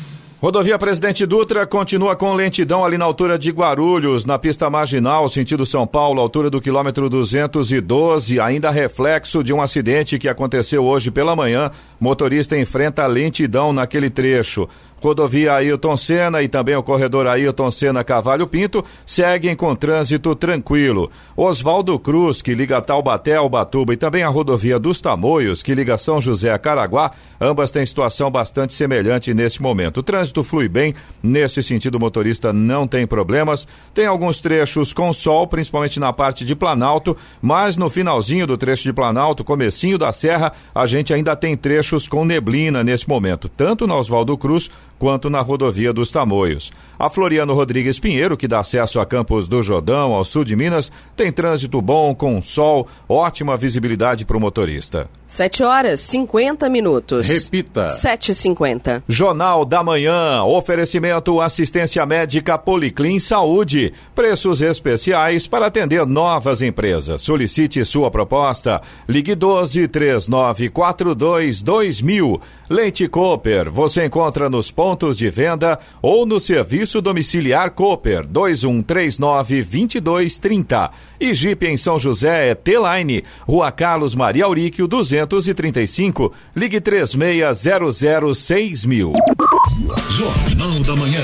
Rodovia Presidente Dutra continua com lentidão ali na altura de Guarulhos, na pista marginal, sentido São Paulo, altura do quilômetro 212, ainda reflexo de um acidente que aconteceu hoje pela manhã. Motorista enfrenta lentidão naquele trecho. Rodovia Ailton Senna e também o corredor Ailton Senna Cavalho Pinto seguem com trânsito tranquilo. Oswaldo Cruz, que liga Taubaté ao Batuba, e também a rodovia dos Tamoios, que liga São José a Caraguá, ambas têm situação bastante semelhante neste momento. O trânsito flui bem, nesse sentido o motorista não tem problemas. Tem alguns trechos com sol, principalmente na parte de Planalto, mas no finalzinho do trecho de Planalto, comecinho da serra, a gente ainda tem trechos com neblina nesse momento, tanto na Oswaldo Cruz quanto na rodovia dos Tamoios. A Floriano Rodrigues Pinheiro, que dá acesso a Campos do Jordão, ao sul de Minas, tem trânsito bom, com sol, ótima visibilidade para o motorista.
7 horas 50 minutos.
Repita.
7h50.
Jornal da Manhã. Oferecimento assistência médica Policlin Saúde. Preços especiais para atender novas empresas. Solicite sua proposta. Ligue 12 3942 2000. Leite Cooper. Você encontra nos pontos de venda ou no serviço domiciliar Cooper 2139 2230. E Jeep em São José é T-Line. Rua Carlos Maria Auríquio 235. Ligue 3600 6000.
Jornal da Manhã.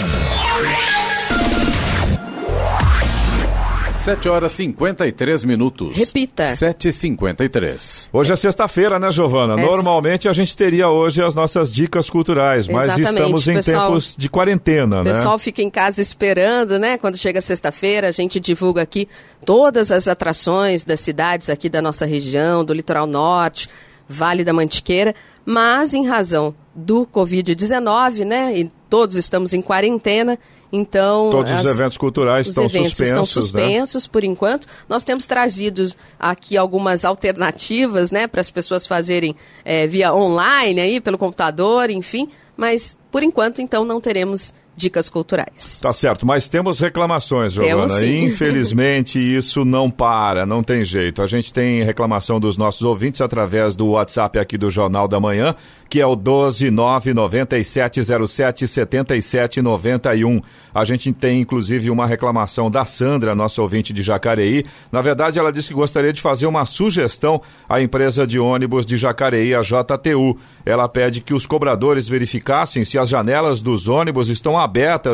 7 horas 53 minutos.
Repita.
7h53.
Hoje é sexta-feira, né, Giovana?
É.
Normalmente a gente teria hoje as nossas dicas culturais, mas
Exatamente,
estamos em
pessoal-
tempos de quarentena,
O
né?
pessoal fica em casa esperando, né? Quando chega sexta-feira, a gente divulga aqui todas as atrações das cidades aqui da nossa região, do litoral norte, Vale da Mantiqueira, mas em razão do Covid-19, né? E todos estamos em quarentena, então
Todos
as-
os eventos culturais
os
estão
eventos
suspensos,
estão
né?
suspensos por enquanto. Nós temos trazido aqui algumas alternativas, né, para as pessoas fazerem eh, via online aí pelo computador, enfim. Mas por enquanto, então, não teremos dicas culturais.
Tá certo, mas temos reclamações,
Temos,
Giovana.
sim.
Infelizmente, isso não para, não tem jeito. A gente tem reclamação dos nossos ouvintes através do WhatsApp aqui do Jornal da Manhã, que é o 12997077791. A gente tem, inclusive, uma reclamação da Sandra, nossa ouvinte de Jacareí. Na verdade, ela disse que gostaria de fazer uma sugestão à empresa de ônibus de Jacareí, a JTU. Ela pede que os cobradores verificassem se as janelas dos ônibus estão abertas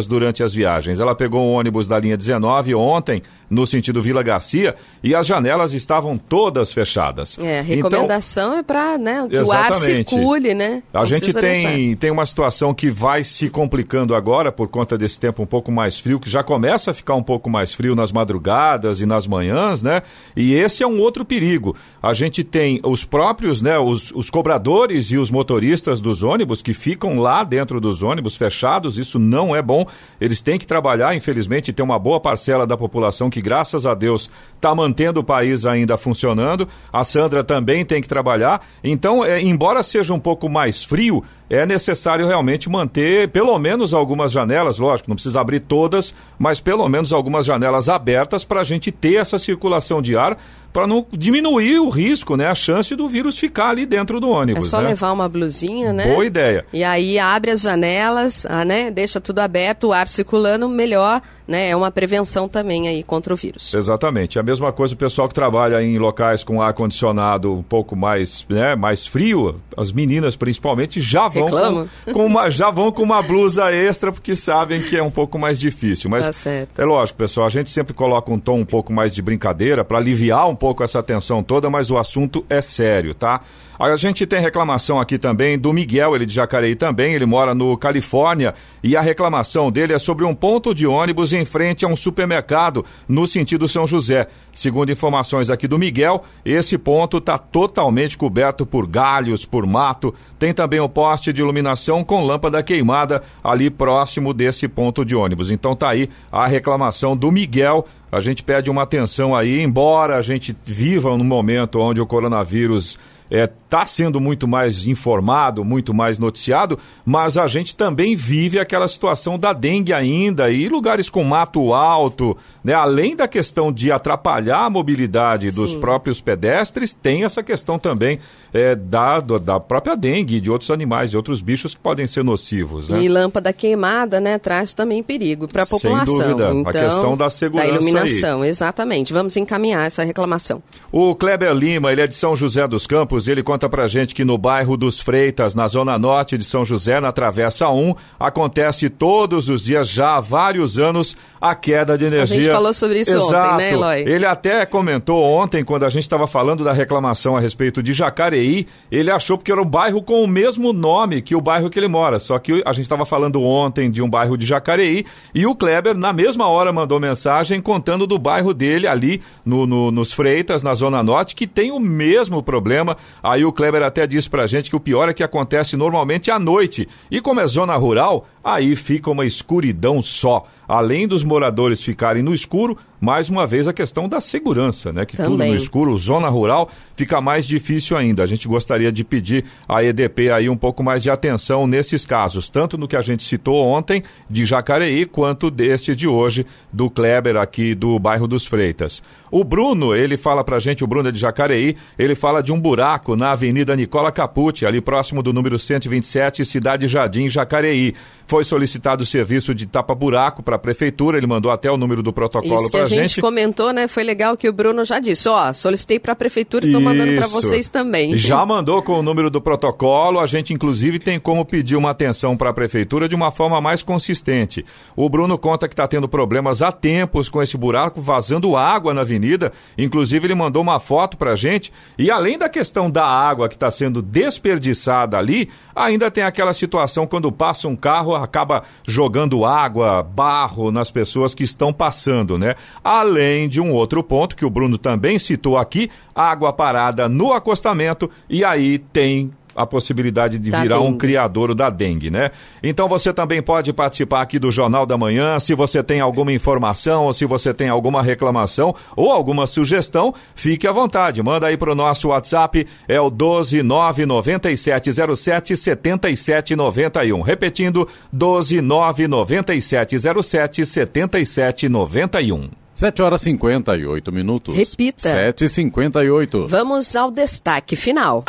durante as viagens. Ela pegou um ônibus da linha 19 ontem, no sentido Vila Garcia, e as janelas estavam todas fechadas.
É, a recomendação então, é para né, que exatamente. o ar circule, né?
Não a gente tem, tem uma situação que vai se complicando agora por conta desse tempo um pouco mais frio, que já começa a ficar um pouco mais frio nas madrugadas e nas manhãs, né? E esse é um outro perigo. A gente tem os próprios, né, os, os cobradores e os motoristas dos ônibus que ficam lá dentro dos ônibus fechados, isso não é bom. Eles têm que trabalhar, infelizmente, tem uma boa parcela da população que graças a Deus, está mantendo o país ainda funcionando. A Sandra também tem que trabalhar. Então, é, embora seja um pouco mais frio, é necessário realmente manter pelo menos algumas janelas, lógico, não precisa abrir todas, mas pelo menos algumas janelas abertas para a gente ter essa circulação de ar para não diminuir o risco, né? A chance do vírus ficar ali dentro do ônibus.
É só
né?
levar uma blusinha, né?
Boa ideia.
E aí abre as janelas, ah, né? Deixa tudo aberto, o ar circulando, melhor, né? É uma prevenção também aí contra o vírus.
Exatamente. A mesma coisa o pessoal que trabalha em locais com ar condicionado um pouco mais, né, mais frio, as meninas principalmente já vão com, com, uma já vão com uma blusa extra porque sabem que é um pouco mais difícil. Mas
tá
é lógico, pessoal, a gente sempre coloca um tom um pouco mais de brincadeira para aliviar um pouco essa tensão toda, mas o assunto é sério, tá? A gente tem reclamação aqui também do Miguel, ele de Jacareí também, ele mora no Califórnia, e a reclamação dele é sobre um ponto de ônibus em frente a um supermercado no sentido São José. Segundo informações aqui do Miguel, esse ponto está totalmente coberto por galhos, por mato. Tem também um poste de iluminação com lâmpada queimada ali próximo desse ponto de ônibus. Então tá aí a reclamação do Miguel. A gente pede uma atenção aí, embora a gente viva num momento onde o coronavírus está é, tá sendo muito mais informado, muito mais noticiado, mas a gente também vive aquela situação da dengue ainda e lugares com mato alto, né? Além da questão de atrapalhar a mobilidade dos Sim. próprios pedestres, tem essa questão também é, da, da própria dengue, de outros animais, de outros bichos que podem ser nocivos. Né?
E lâmpada queimada, né, traz também perigo para a população.
Sem dúvida,
então,
a questão da segurança.
Da iluminação,
aí.
exatamente. Vamos encaminhar essa reclamação.
O Kleber Lima, ele é de São José dos Campos, ele conta pra gente que no bairro dos Freitas, na zona norte de São José, na Travessa 1, acontece todos os dias já há vários anos a queda de energia. A gente
falou sobre isso Exato. ontem, né, Eloy?
Ele até comentou ontem, quando a gente estava falando da reclamação a respeito de Jacareí, ele achou porque era um bairro com o mesmo nome que o bairro que ele mora. Só que a gente estava falando ontem de um bairro de Jacareí e o Kleber, na mesma hora, mandou mensagem contando do bairro dele ali no, no, nos Freitas, na Zona Norte, que tem o mesmo problema. Aí o Kleber até disse pra gente que o pior é que acontece normalmente à noite. E como é zona rural, aí fica uma escuridão só. Além dos moradores ficarem no escuro, mais uma vez a questão da segurança, né? Que Também. tudo no escuro, zona rural, fica mais difícil ainda. A gente gostaria de pedir à EDP aí um pouco mais de atenção nesses casos, tanto no que a gente citou ontem de Jacareí, quanto deste de hoje do Kleber aqui do bairro dos Freitas. O Bruno, ele fala pra gente, o Bruno é de Jacareí, ele fala de um buraco na Avenida Nicola Capucci, ali próximo do número 127, Cidade Jardim, Jacareí. Foi solicitado o serviço de tapa-buraco para a prefeitura, ele mandou até o número do protocolo para a gente.
A gente comentou, né? Foi legal que o Bruno já disse, ó, solicitei para a prefeitura e estou mandando para vocês também.
Já mandou com o número do protocolo, a gente inclusive tem como pedir uma atenção para a prefeitura de uma forma mais consistente. O Bruno conta que está tendo problemas há tempos com esse buraco vazando água na avenida, inclusive ele mandou uma foto para a gente e além da questão da água que está sendo desperdiçada ali, ainda tem aquela situação quando passa um carro acaba jogando água, barro nas pessoas que estão passando, né? Além de um outro ponto que o Bruno também citou aqui, água parada no acostamento e aí tem a possibilidade de da virar dengue. um criador da dengue, né? Então você também pode participar aqui do Jornal da Manhã. Se você tem alguma informação, ou se você tem alguma reclamação ou alguma sugestão, fique à vontade. Manda aí para o nosso WhatsApp, é o 1299707 7791. Repetindo, 1299707 7791.
7 horas e 58 minutos.
Repita.
7 e 58
Vamos ao destaque final.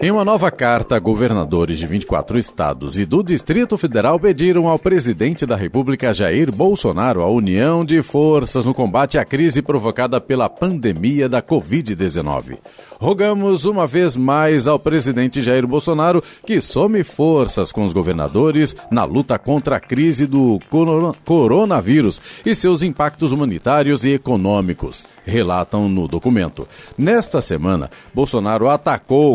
Em uma nova carta, governadores de 24 estados e do Distrito Federal pediram ao presidente da República, Jair Bolsonaro, a união de forças no combate à crise provocada pela pandemia da Covid-19. Rogamos uma vez mais ao presidente Jair Bolsonaro que some forças com os governadores na luta contra a crise do coronavírus e seus impactos humanitários e econômicos, relatam no documento. Nesta semana, Bolsonaro atacou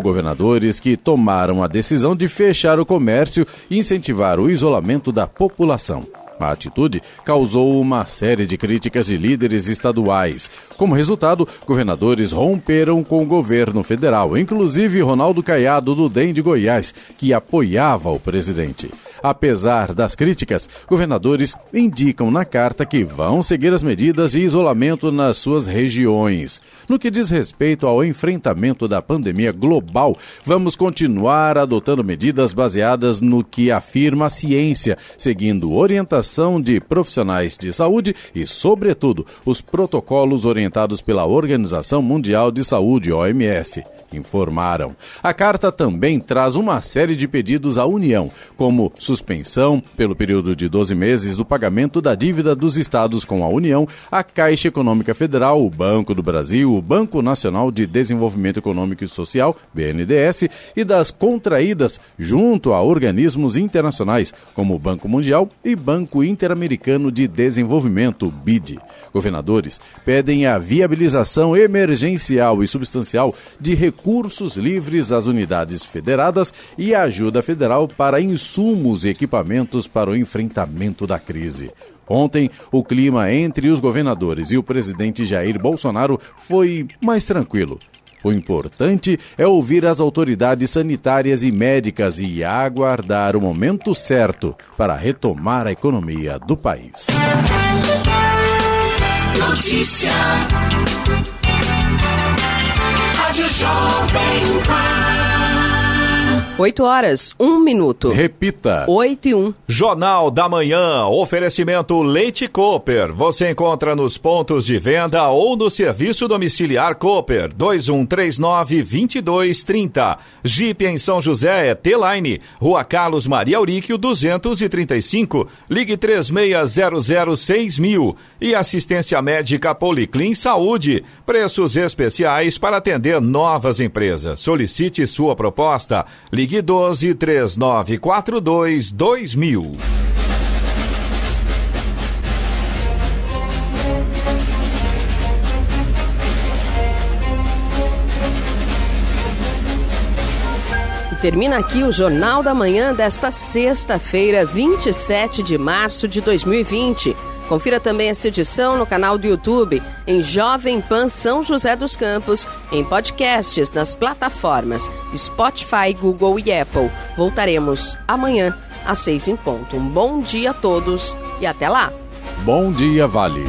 que tomaram a decisão de fechar o comércio e incentivar o isolamento da população. A atitude causou uma série de críticas de líderes estaduais. Como resultado, governadores romperam com o governo federal, inclusive Ronaldo Caiado do DEM de Goiás, que apoiava o presidente. Apesar das críticas, governadores indicam na carta que vão seguir as medidas de isolamento nas suas regiões. No que diz respeito ao enfrentamento da pandemia global, vamos continuar adotando medidas baseadas no que afirma a ciência, seguindo orientação de profissionais de saúde e, sobretudo, os protocolos orientados pela Organização Mundial de Saúde, OMS informaram. A carta também traz uma série de pedidos à União, como suspensão, pelo período de 12 meses, do pagamento da dívida dos estados com a União, a Caixa Econômica Federal, o Banco do Brasil, o Banco Nacional de Desenvolvimento Econômico e Social, BNDES, e das contraídas junto a organismos internacionais, como o Banco Mundial e Banco Interamericano de Desenvolvimento, BID. Governadores pedem a viabilização emergencial e substancial de recursos recursos livres às unidades federadas e ajuda federal para insumos e equipamentos para o enfrentamento da crise. Ontem, o clima entre os governadores e o presidente Jair Bolsonaro foi mais tranquilo. O importante é ouvir as autoridades sanitárias e médicas e aguardar o momento certo para retomar a economia do país.
Notícia. Rádio Jovem Pan.
8 horas, 1 minuto.
Repita.
8 e 1.
Jornal da Manhã, oferecimento Leite Cooper. Você encontra nos pontos de venda ou no serviço domiciliar Cooper, 2139-2230. Jeep em São José é T-Line, Rua Carlos Maria Auríquio, 235. Ligue 36006000. E assistência médica Policlin Saúde. Preços especiais para atender novas empresas. Solicite sua proposta. Ligue 12 3942 2000.
E termina aqui o Jornal da Manhã desta sexta-feira, 27 de março de 2020. Confira também esta edição no canal do YouTube, em Jovem Pan São José dos Campos, em podcasts nas plataformas Spotify, Google e Apple. Voltaremos amanhã, às seis em ponto. Um bom dia a todos e até lá!
Bom dia, Vale.